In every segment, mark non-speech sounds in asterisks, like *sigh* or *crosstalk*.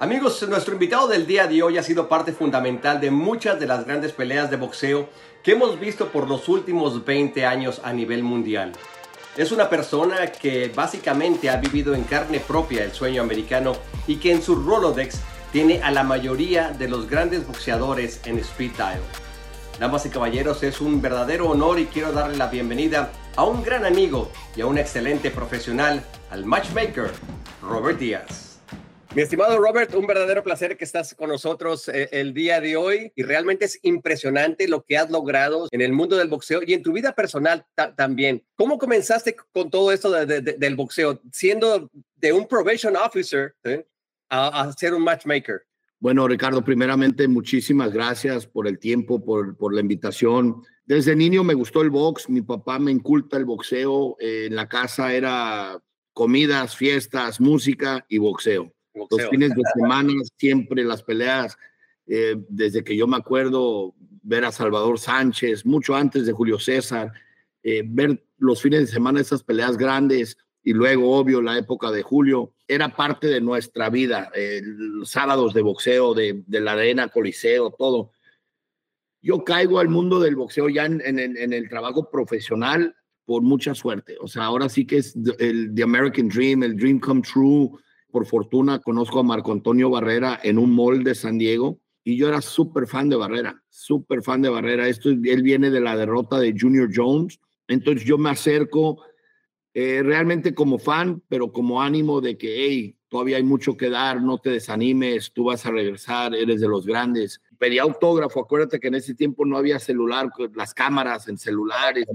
Amigos, nuestro invitado del día de hoy ha sido parte fundamental de muchas de las grandes peleas de boxeo que hemos visto por los últimos 20 años a nivel mundial. Es una persona que básicamente ha vivido en carne propia el sueño americano y que en su Rolodex tiene a la mayoría de los grandes boxeadores en speed dial. Damas y caballeros, es un verdadero honor y quiero darle la bienvenida a un gran amigo y a un excelente profesional, al matchmaker, Robert Díaz. Mi estimado Robert, un verdadero placer que estás con nosotros eh, el día de hoy y realmente es impresionante lo que has logrado en el mundo del boxeo y en tu vida personal también. ¿Cómo comenzaste con todo esto del boxeo, siendo de un probation officer eh, a, ser un matchmaker? Bueno, Ricardo, primeramente muchísimas gracias por el tiempo, por, por la invitación. Desde niño me gustó el box, mi papá me inculta el boxeo, eh, en la casa era comidas, fiestas, música y boxeo. Los fines de semana, siempre las peleas, eh, desde que yo me acuerdo, ver a Salvador Sánchez, mucho antes de Julio César, eh, ver los fines de semana esas peleas grandes y luego, obvio, la época de Julio, era parte de nuestra vida, eh, los sábados de boxeo, de, la arena, coliseo, todo. Yo caigo al mundo del boxeo ya en, en el trabajo profesional por mucha suerte. O sea, ahora sí que es el The American Dream, el Dream Come True por fortuna conozco a Marco Antonio Barrera en un mall de San Diego y yo era súper fan de Barrera, súper fan de Barrera. Esto, él viene de la derrota de Junior Jones. Entonces yo me acerco eh, realmente como fan, pero como ánimo de que, hey, todavía hay mucho que dar, no te desanimes, tú vas a regresar, eres de los grandes. Pedí autógrafo, acuérdate que en ese tiempo no había celular, las cámaras en celulares.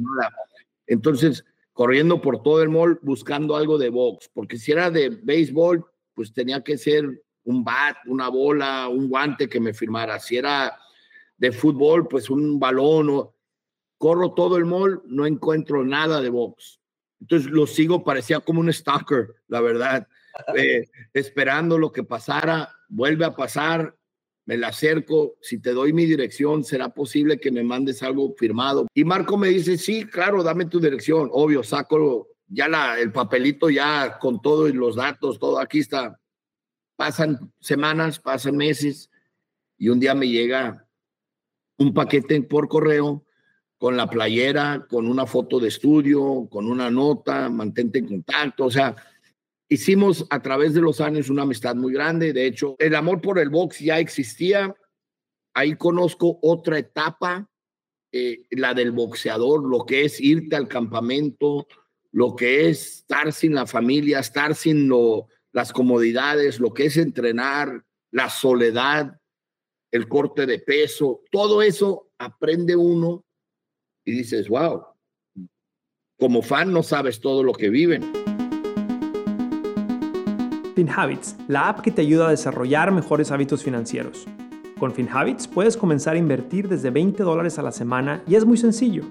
Entonces, corriendo por todo el mall buscando algo de box, porque si era de béisbol, pues tenía que ser un bat, una bola, un guante que me firmara. Si era de fútbol, pues un balón. O... Corro todo el mall, no encuentro nada de box. Entonces lo sigo, parecía como un stalker, la verdad, *laughs* eh, esperando lo que pasara. Vuelve a pasar, me la acerco, si te doy mi dirección, ¿será posible que me mandes algo firmado? Y Marco me dice, sí, claro, dame tu dirección. Obvio, saco ya la, el papelito ya con todos los datos, todo aquí está. Pasan semanas, pasan meses y un día me llega un paquete por correo con la playera, con una foto de estudio, con una nota, mantente en contacto, o sea, Hicimos a través de los años una amistad muy grande. De hecho, el amor por el box ya existía. Ahí conozco otra etapa, eh, la del boxeador, lo que es irte al campamento, lo que es estar sin la familia, estar sin las comodidades, lo que es entrenar, la soledad, el corte de peso, todo eso aprende uno y dices, wow, como fan no sabes todo lo que viven. FinHabits, la app que te ayuda a desarrollar mejores hábitos financieros. Con FinHabits puedes comenzar a invertir desde 20 dólares a la semana y es muy sencillo.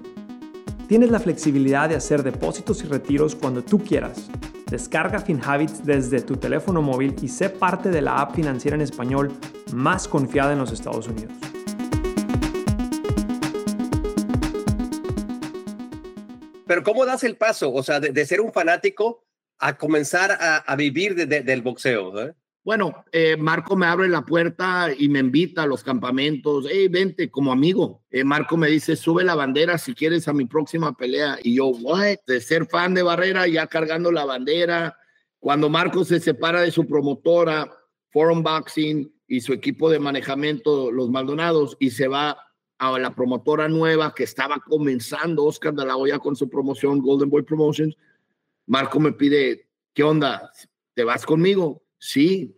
Tienes la flexibilidad de hacer depósitos y retiros cuando tú quieras. Descarga FinHabits desde tu teléfono móvil y sé parte de la app financiera en español más confiada en los Estados Unidos. Pero ¿cómo das el paso? O sea, de ser un fanático a comenzar a, vivir del boxeo? ¿eh? Bueno, eh, Marco me abre la puerta y me invita a los campamentos. Hey, vente como amigo. Eh, Marco me dice, sube la bandera si quieres a mi próxima pelea. Y yo, what? De ser fan de Barrera, ya cargando la bandera. Cuando Marco se separa de su promotora, Forum Boxing y su equipo de manejamiento, los Maldonados, y se va a la promotora nueva que estaba comenzando, Oscar de la Hoya con su promoción, Golden Boy Promotions Marco me pide, ¿qué onda? ¿Te vas conmigo? Sí.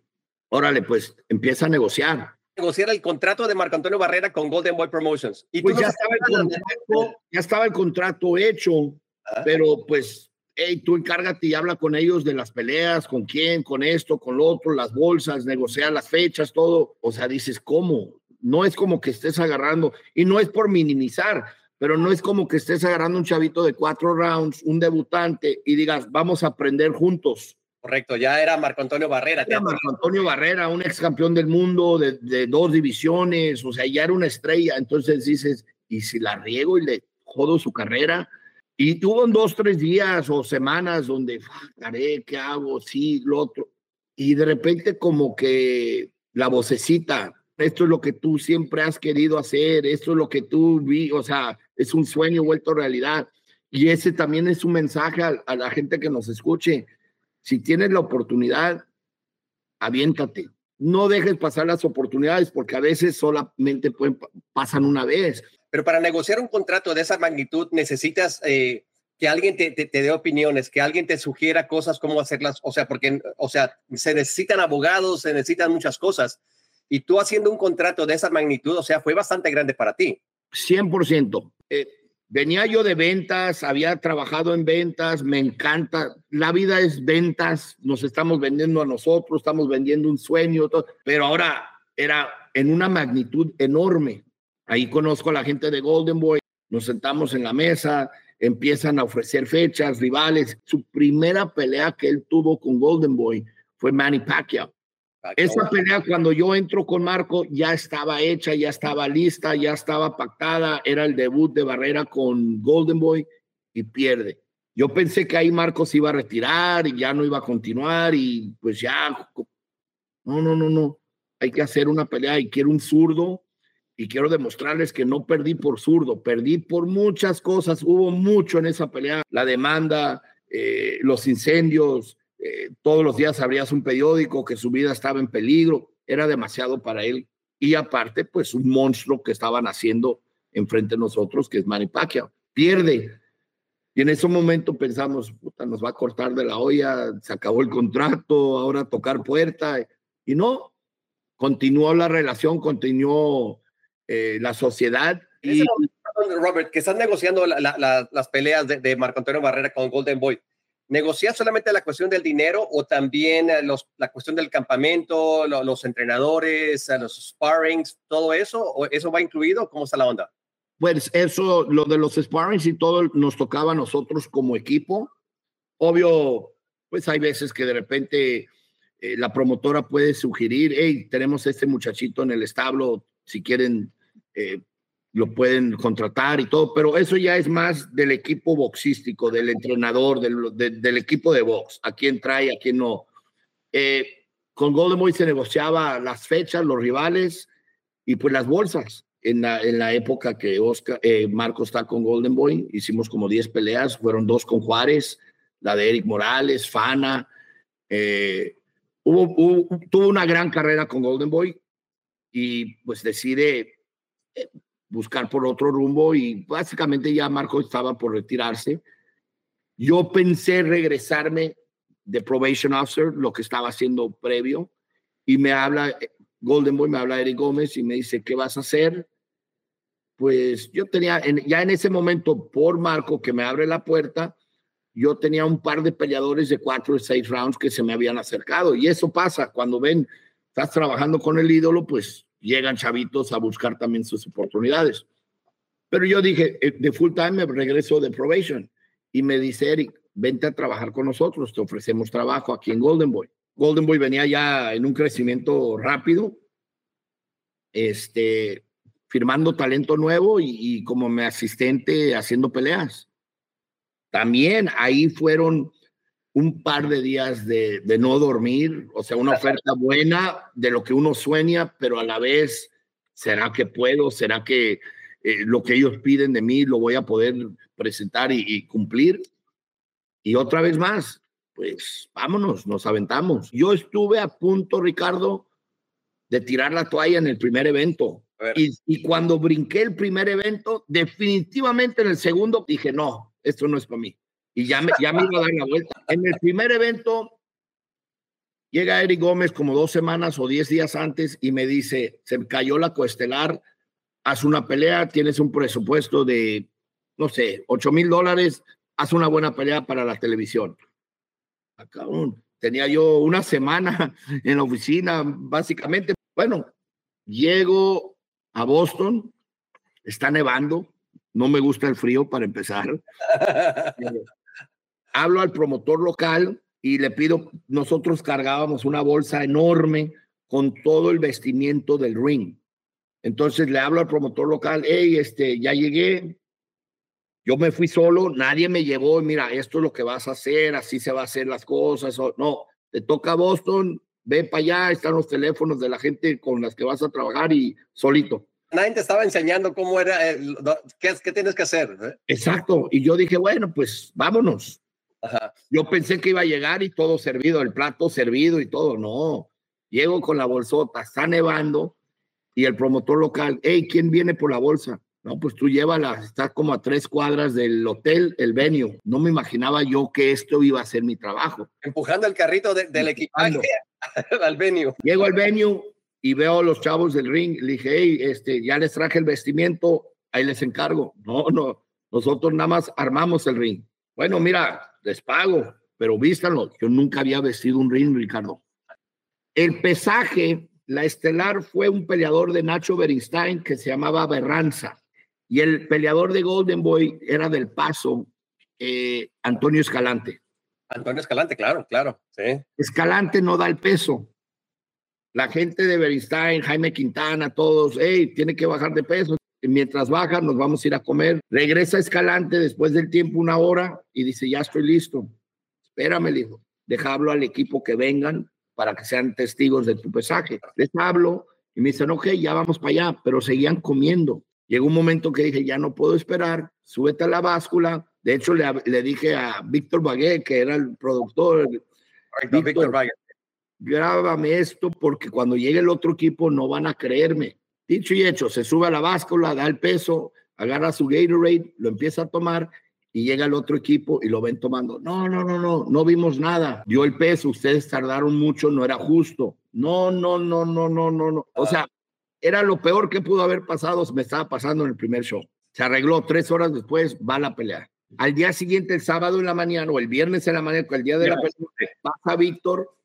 Órale, pues empieza a negociar. Negociar el contrato de Marco Antonio Barrera con Golden Boy Promotions. Y pues ya, estaba el contrato, ya estaba el contrato hecho, ah. pero pues, hey, tú encárgate y habla con ellos de las peleas, con quién, con esto, con lo otro, las bolsas, negociar las fechas, todo. O sea, dices, ¿cómo? No es como que estés agarrando, y no es por minimizar, pero no es como que estés agarrando un chavito de cuatro rounds, un debutante, y digas, vamos a aprender juntos. Correcto, ya era Marco Antonio Barrera. Era Marco Antonio Barrera, un ex campeón del mundo de, dos divisiones, o sea, ya era una estrella. Entonces dices, ¿y si la riego y le jodo su carrera? Y tuvo dos, tres días o semanas donde, haré, ¿qué hago? Sí, lo otro. y de repente como que la vocecita, esto es lo que tú siempre has querido hacer, esto es lo que tú vi, o sea, es un sueño vuelto realidad. Y ese también es un mensaje a, la gente que nos escuche. Si tienes la oportunidad, aviéntate. No dejes pasar las oportunidades porque a veces solamente pasan una vez. Pero para negociar un contrato de esa magnitud necesitas eh, que alguien te, te, dé opiniones, que alguien te sugiera cosas, cómo hacerlas. O sea, porque, o sea, se necesitan abogados, se necesitan muchas cosas. Y tú haciendo un contrato de esa magnitud, o sea, fue bastante grande para ti. 100%. Eh, venía yo de ventas, había trabajado en ventas, me encanta. La vida es ventas, nos estamos vendiendo a nosotros, estamos vendiendo un sueño, pero ahora era en una magnitud enorme. Ahí conozco a la gente de Golden Boy, nos sentamos en la mesa, empiezan a ofrecer fechas, rivales. Su primera pelea que él tuvo con Golden Boy fue Manny Pacquiao. Esa pelea cuando yo entro con Marco ya estaba hecha, ya estaba lista, ya estaba pactada, era el debut de Barrera con Golden Boy y pierde. Yo pensé que ahí Marco se iba a retirar y ya no iba a continuar y pues ya, no, no, no, no, hay que hacer una pelea y quiero un zurdo y quiero demostrarles que no perdí por zurdo, perdí por muchas cosas, hubo mucho en esa pelea, la demanda, eh, los incendios, eh, todos los días abrías un periódico que su vida estaba en peligro, era demasiado para él. Y aparte, pues un monstruo que estaban haciendo enfrente de nosotros, que es Manny Pacquiao. Pierde. Y en ese momento pensamos, puta, nos va a cortar de la olla, se acabó el contrato, ahora tocar puerta. Y no, continuó la relación, continuó eh, la sociedad. Y... Robert, que estás negociando las peleas de, de Marco Antonio Barrera con Golden Boy. ¿Negociar solamente la cuestión del dinero o también eh, los, la cuestión del campamento, los entrenadores, eh, los sparrings, todo eso? ¿O ¿Eso va incluido? ¿Cómo está la onda? Pues eso, lo de los sparrings y todo nos tocaba a nosotros como equipo. Obvio, pues hay veces que de repente eh, la promotora puede sugerir, hey, tenemos este muchachito en el establo, si quieren lo pueden contratar y todo, pero eso ya es más del equipo boxístico, del entrenador, del, del equipo de box, a quién trae, a quién no. Eh, con Golden Boy se negociaba las fechas, los rivales y pues las bolsas. En la, en la época que Oscar, eh, Marco está con Golden Boy, hicimos como 10 peleas, fueron dos con Juárez, la de Eric Morales, Fana. Eh, hubo, tuvo una gran carrera con Golden Boy y pues decide buscar por otro rumbo y básicamente ya Marco estaba por retirarse. Yo pensé regresarme de probation officer, lo que estaba haciendo previo, y me habla Golden Boy, me habla Eric Gómez y me dice, ¿qué vas a hacer? Pues yo tenía, ya en ese momento, por Marco, que me abre la puerta, yo tenía un par de peleadores de cuatro o seis rounds que se me habían acercado. Y eso pasa cuando ven, estás trabajando con el ídolo, pues llegan chavitos a buscar también sus oportunidades. Pero yo dije, eh, de full time me regreso de probation y me dice Eric, vente a trabajar con nosotros, te ofrecemos trabajo aquí en Golden Boy. Golden Boy venía ya en un crecimiento rápido, este, firmando talento nuevo y, y como mi asistente haciendo peleas. También ahí fueron un par de días de, no dormir, o sea, una oferta buena de lo que uno sueña, pero a la vez, ¿será que puedo? ¿Será que eh, lo que ellos piden de mí lo voy a poder presentar y, cumplir? Y otra vez más, pues vámonos, nos aventamos. Yo estuve a punto, Ricardo, de tirar la toalla en el primer evento. Y, y, cuando brinqué el primer evento, definitivamente en el segundo dije, no, esto no es para mí y ya me, ya me iba a dar la vuelta. En el primer evento llega Eric Gómez como dos semanas o diez días antes y me dice, se cayó la coestelar, haz una pelea, tienes un presupuesto de, no sé, ocho mil dólares, haz una buena pelea para la televisión. Acabón. Ah, tenía yo una semana *laughs* en la oficina, básicamente. Bueno, llego a Boston, está nevando, no me gusta el frío para empezar. *laughs* hablo al promotor local y le pido, nosotros cargábamos una bolsa enorme con todo el vestimiento del ring. Entonces le hablo al promotor local, hey, este, ya llegué, yo me fui solo, nadie me llevó, mira, esto es lo que vas a hacer, así se va a hacer las cosas. No, te toca Boston, ve para allá, están los teléfonos de la gente con las que vas a trabajar y solito. Nadie te estaba enseñando cómo era, qué, qué tienes que hacer. ¿eh? Exacto. Y yo dije, bueno, pues vámonos. Yo pensé que iba a llegar y todo servido, el plato servido y todo. No, llego con la bolsota, está nevando y el promotor local, hey, ¿quién viene por la bolsa? No, pues tú llévala, está como a tres cuadras del hotel, el venue. No me imaginaba yo que esto iba a ser mi trabajo. Empujando el carrito del equipaje *laughs* al venue. Llego al venue y veo a los chavos del ring. Le dije, hey, este, ya les traje el vestimiento, ahí les encargo. No, no, nosotros nada más armamos el ring. Bueno, mira, les pago, pero vístanlo. Yo nunca había vestido un ring, Ricardo. El pesaje, la estelar fue un peleador de Nacho Beristain que se llamaba Berranza. Y el peleador de Golden Boy era del Paso, eh, Antonio Escalante. Antonio Escalante, claro, claro. Sí. Escalante no da el peso. La gente de Beristain, Jaime Quintana, todos, hey, tiene que bajar de peso. Mientras baja, nos vamos a ir a comer. Regresa Escalante después del tiempo, una hora, y dice, ya estoy listo. Espérame, le dijo, déjalo al equipo que vengan para que sean testigos de tu pesaje. Les hablo y me dicen, ok, ya vamos para allá, pero seguían comiendo. Llegó un momento que dije, ya no puedo esperar, súbete a la báscula. De hecho, le, le dije a Víctor Bagué, que era el productor, Víctor, grábame esto porque cuando llegue el otro equipo no van a creerme. Dicho y hecho, se sube a la báscula, da el peso, agarra su Gatorade, lo empieza a tomar y llega el otro equipo y lo ven tomando. No, no, no, no, no vimos nada. Dio el peso, ustedes tardaron mucho, no era justo. No, no, no, no, no, no, no. O sea, era lo peor que pudo haber pasado, me estaba pasando en el primer show. Se arregló tres horas después, va la pelea. Al día siguiente, el sábado en la mañana o el viernes en la mañana, el día de la pelea, pasa Víctor,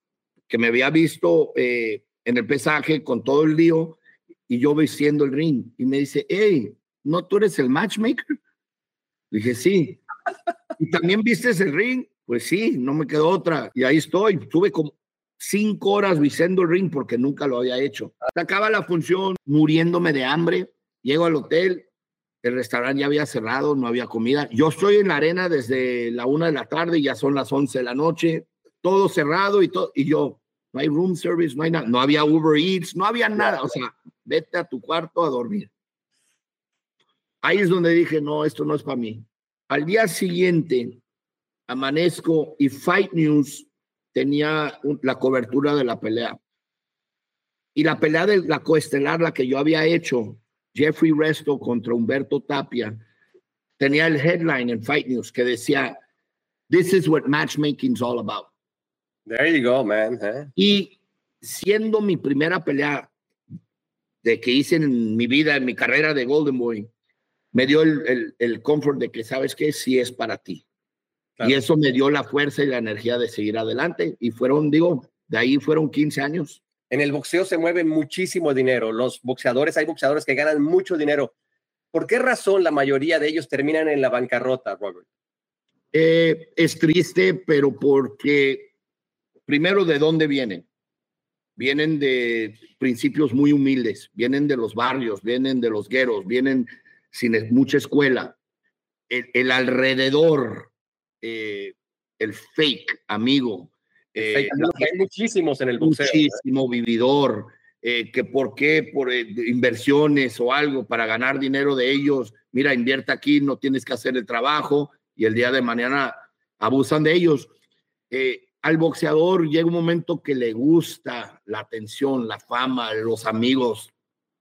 que me había visto eh, en el pesaje con todo el lío, y yo vistiendo el ring, y me dice, hey, ¿no tú eres el matchmaker? dije, sí. ¿Y también vistes el ring? Pues sí, no me quedó otra. Y ahí estoy. Tuve como cinco horas visando el ring porque nunca lo había hecho. Acaba la función muriéndome de hambre. Llego al hotel, el restaurante ya había cerrado, no había comida. Yo estoy en la arena desde la una de la tarde, ya son las once de la noche, todo cerrado y todo. Y yo, no hay room service, no hay nada, no había Uber Eats, no había nada. O sea, vete a tu cuarto a dormir. Ahí es donde dije, no, esto no es para mí. Al día siguiente, amanezco y Fight News tenía la cobertura de la pelea. Y la pelea de la coestelar, la que yo había hecho, Jeffrey Resto contra Humberto Tapia, tenía el headline en Fight News que decía, This is what matchmaking is all about. There you go, man. ¿eh? Y siendo mi primera pelea de que hice en mi vida, en mi carrera de Golden Boy, me dio el, el, el comfort de que sabes que sí es para ti. Y eso me dio la fuerza y la energía de seguir adelante. Y fueron, digo, de ahí fueron 15 años. En el boxeo se mueve muchísimo dinero. Los boxeadores, hay boxeadores que ganan mucho dinero. ¿Por qué razón la mayoría de ellos terminan en la bancarrota, Robert? Eh, es triste, pero porque, primero, ¿de dónde vienen? Vienen de principios muy humildes, vienen de los barrios, vienen de los gueros, vienen sin mucha escuela. el alrededor eh, el fake amigo. Eh, hay muchísimos en el boxeo. Muchísimo vividor. Eh, que por qué, por inversiones o algo para ganar dinero de ellos, mira, invierte aquí, no tienes que hacer el trabajo y el día de mañana abusan de ellos. Al boxeador llega un momento que le gusta la atención, la fama, los amigos,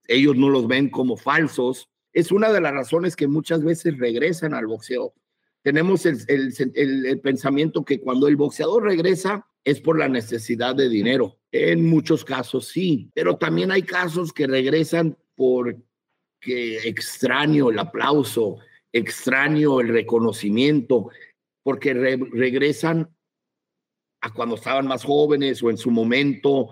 ellos no los ven como falsos. Es una de las razones que muchas veces regresan al boxeo tenemos el, pensamiento que cuando el boxeador regresa es por la necesidad de dinero. En muchos casos sí, pero también hay casos que regresan porque extraño el aplauso, extraño el reconocimiento, porque regresan a cuando estaban más jóvenes o en su momento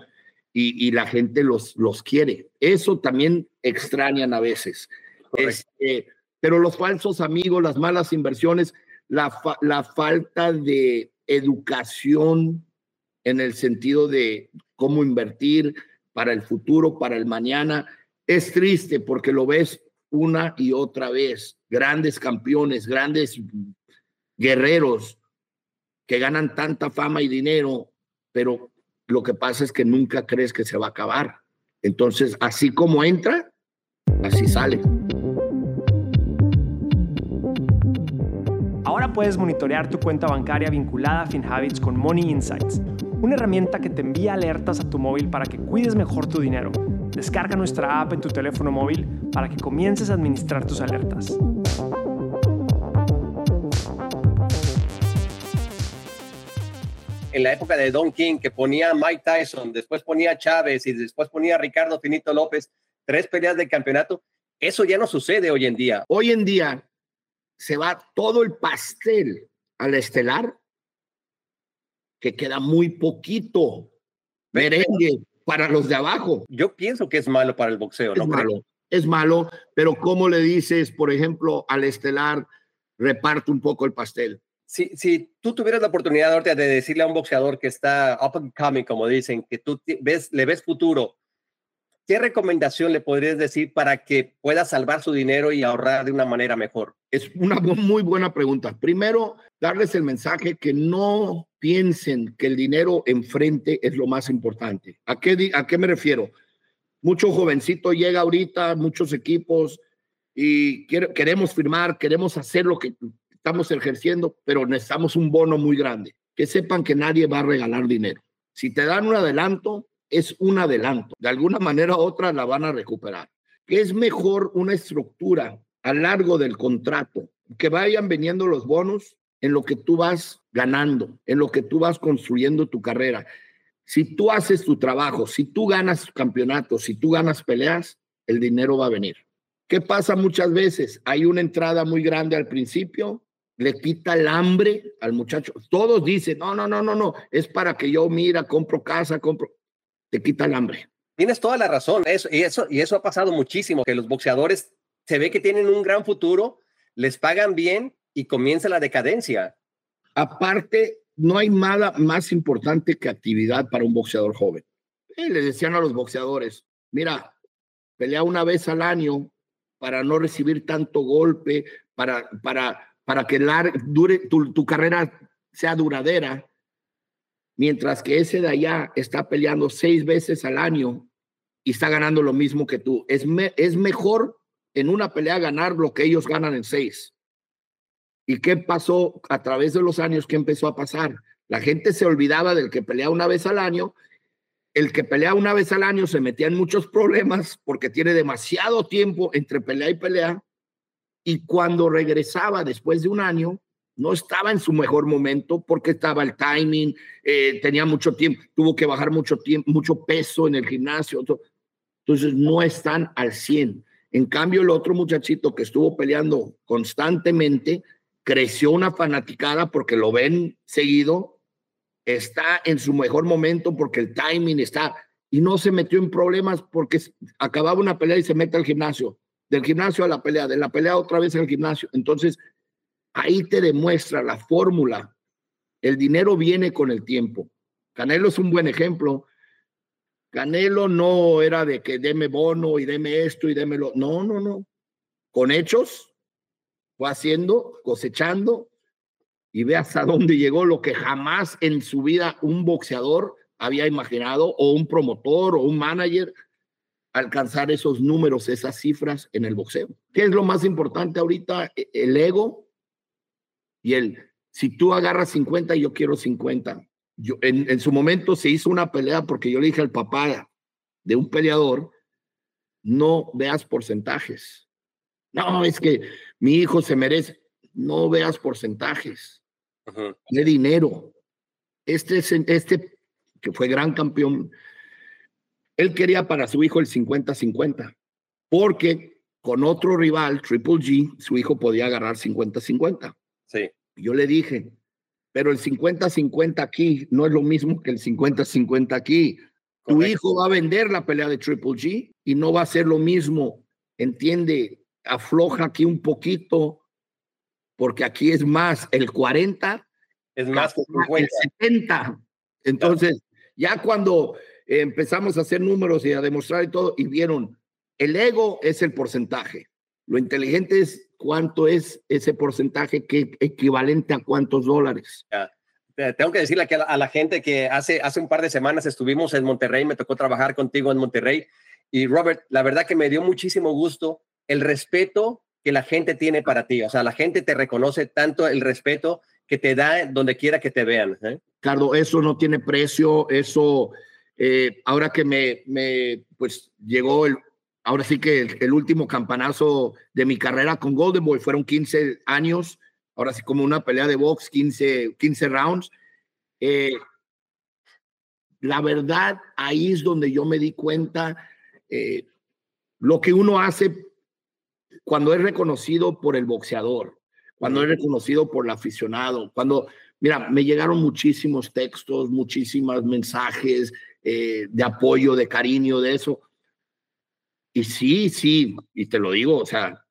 y, la gente los, los quiere. Eso también extrañan a veces. Este, pero los falsos amigos, las malas inversiones, la, la falta de educación en el sentido de cómo invertir para el futuro, para el mañana, es triste porque lo ves una y otra vez. Grandes campeones, grandes guerreros que ganan tanta fama y dinero, pero lo que pasa es que nunca crees que se va a acabar. Entonces, así como entra, así sale. Ahora puedes monitorear tu cuenta bancaria vinculada a FinHabits con Money Insights, una herramienta que te envía alertas a tu móvil para que cuides mejor tu dinero. Descarga nuestra app en tu teléfono móvil para que comiences a administrar tus alertas. En la época de Don King, que ponía a Mike Tyson, después ponía a Chávez y después ponía a Ricardo Finito López, tres peleas de campeonato, eso ya no sucede hoy en día. Hoy en día se va todo el pastel al estelar, que queda muy poquito merengue para los de abajo. Yo pienso que es malo para el boxeo, ¿no? Es malo, es malo, pero ¿cómo le dices, por ejemplo, al estelar, reparte un poco el pastel? Si, tú tuvieras la oportunidad ahorita de decirle a un boxeador que está up and coming, como dicen, que tú ves, le ves futuro, ¿qué recomendación le podrías decir para que pueda salvar su dinero y ahorrar de una manera mejor? Es una muy buena pregunta. Primero, darles el mensaje que no piensen que el dinero enfrente es lo más importante. ¿A qué, a qué me refiero? Mucho jovencito llega ahorita, muchos equipos, y queremos firmar, queremos hacer lo que estamos ejerciendo, pero necesitamos un bono muy grande. Que sepan que nadie va a regalar dinero. Si te dan un adelanto, es un adelanto. De alguna manera u otra la van a recuperar. Que es mejor una estructura a largo del contrato, que vayan veniendo los bonos en lo que tú vas ganando, en lo que tú vas construyendo tu carrera. Si tú haces tu trabajo, si tú ganas campeonatos, si tú ganas peleas, el dinero va a venir. ¿Qué pasa muchas veces? Hay una entrada muy grande al principio, le quita el hambre al muchacho. Todos dicen, no, no, no, no, no, es para que yo mira, compro casa, compro, te quita el hambre. Tienes toda la razón, eso, y, eso, y eso ha pasado muchísimo, que los boxeadores se ve que tienen un gran futuro, les pagan bien y comienza la decadencia. Aparte, no hay nada más importante que actividad para un boxeador joven. Eh, le decían a los boxeadores, mira, pelea una vez al año para no recibir tanto golpe, para, para, para que tu, tu carrera sea duradera, mientras que ese de allá está peleando seis veces al año y está ganando lo mismo que tú. Es, es mejor en una pelea ganar lo que ellos ganan en seis. ¿Y qué pasó a través de los años? ¿Qué empezó a pasar? La gente se olvidaba del que pelea una vez al año. El que pelea una vez al año se metía en muchos problemas porque tiene demasiado tiempo entre pelea y pelea. Y cuando regresaba después de un año, no estaba en su mejor momento porque estaba el timing, eh, tenía mucho tiempo, tuvo que bajar mucho tiempo, mucho peso en el gimnasio. Entonces no están al 100. En cambio, el otro muchachito que estuvo peleando constantemente, creció una fanaticada porque lo ven seguido, está en su mejor momento porque el timing está, y no se metió en problemas porque acababa una pelea y se mete al gimnasio, del gimnasio a la pelea, de la pelea otra vez al gimnasio. Entonces, ahí te demuestra la fórmula. El dinero viene con el tiempo. Canelo es un buen ejemplo. Canelo no era de que deme bono y deme esto y démelo. No, no, no. Con hechos fue haciendo, cosechando y ve hasta *laughs* dónde llegó lo que jamás en su vida un boxeador había imaginado o un promotor o un manager alcanzar esos números, esas cifras en el boxeo. ¿Qué es lo más importante ahorita? E, el ego y el, si tú agarras 50, yo quiero 50 en, su momento se hizo una pelea porque yo le dije al papá de un peleador, no veas porcentajes. No, es que mi hijo se merece. No veas porcentajes de dinero. Este, este, que fue gran campeón, él quería para su hijo el 50-50, porque con otro rival, Triple G, su hijo podía agarrar 50-50. Sí. Yo le dije, pero el 50-50 aquí no es lo mismo que el 50-50 aquí. Tu hijo va a vender la pelea de Triple G y no va a ser lo mismo. Entiende, afloja aquí un poquito, porque aquí es más el 40, es más el 70. Entonces, ya cuando empezamos a hacer números y a demostrar y todo, y vieron, el ego es el porcentaje. Lo inteligente es cuánto es ese porcentaje que equivalente a cuántos dólares. tengo que decirle a la, a la gente que hace, hace un par de semanas estuvimos en Monterrey, me tocó trabajar contigo en Monterrey. Y Robert, la verdad que me dio muchísimo gusto el respeto que la gente tiene para ti. O sea, la gente te reconoce tanto el respeto que te da donde quiera que te vean. ¿eh? Carlos, eso no tiene precio. Eso, eh, ahora que me, me, pues llegó el, ahora sí que el, último campanazo de mi carrera con Golden Boy fueron 15 años, ahora sí como una pelea de box, 15, 15 rounds. Eh, la verdad, ahí es donde yo me di cuenta eh, lo que uno hace cuando es reconocido por el boxeador, cuando es reconocido por el aficionado, cuando, mira, me llegaron muchísimos textos, muchísimos mensajes eh, de apoyo, de cariño, de eso y sí, sí, y te lo digo, o sea,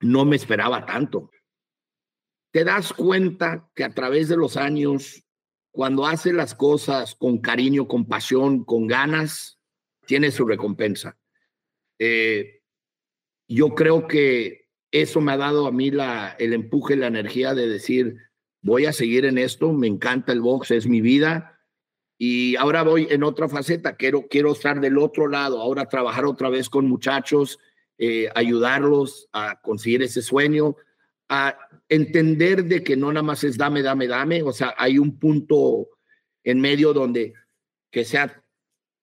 no me esperaba tanto. Te das cuenta que a través de los años, cuando haces las cosas con cariño, con pasión, con ganas, tiene su recompensa. Eh, yo creo que eso me ha dado a mí la, el empuje, la energía de decir, voy a seguir en esto, me encanta el box, es mi vida, y ahora voy en otra faceta, quiero, quiero estar del otro lado, ahora trabajar otra vez con muchachos, eh, ayudarlos a conseguir ese sueño, a entender de que no nada más es dame, dame, dame, o sea, hay un punto en medio donde que sea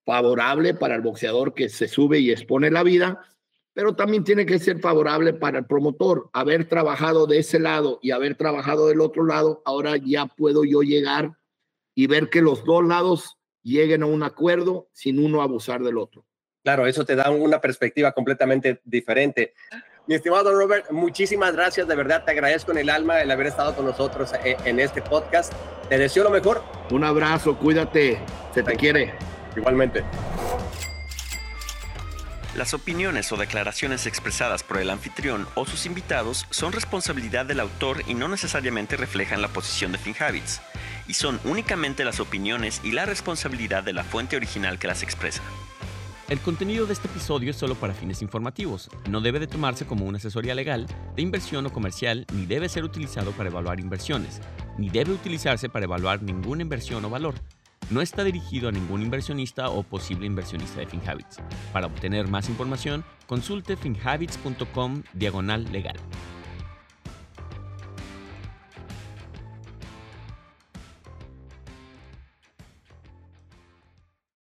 favorable para el boxeador que se sube y expone la vida, pero también tiene que ser favorable para el promotor. Haber trabajado de ese lado y haber trabajado del otro lado, ahora ya puedo yo llegar y ver que los dos lados lleguen a un acuerdo sin uno abusar del otro. Claro, eso te da una perspectiva completamente diferente. Mi estimado Robert, muchísimas gracias, de verdad te agradezco en el alma el haber estado con nosotros eh, en este podcast. Te deseo lo mejor. Un abrazo, cuídate, se te quiere. Igualmente. Las opiniones o declaraciones expresadas por el anfitrión o sus invitados son responsabilidad del autor y no necesariamente reflejan la posición de FinHabits y son únicamente las opiniones y la responsabilidad de la fuente original que las expresa. El contenido de este episodio es solo para fines informativos, no debe de tomarse como una asesoría legal, de inversión o comercial, ni debe ser utilizado para evaluar inversiones, ni debe utilizarse para evaluar ninguna inversión o valor. No está dirigido a ningún inversionista o posible inversionista de FinHabits. Para obtener más información, consulte finhabits.com diagonal legal.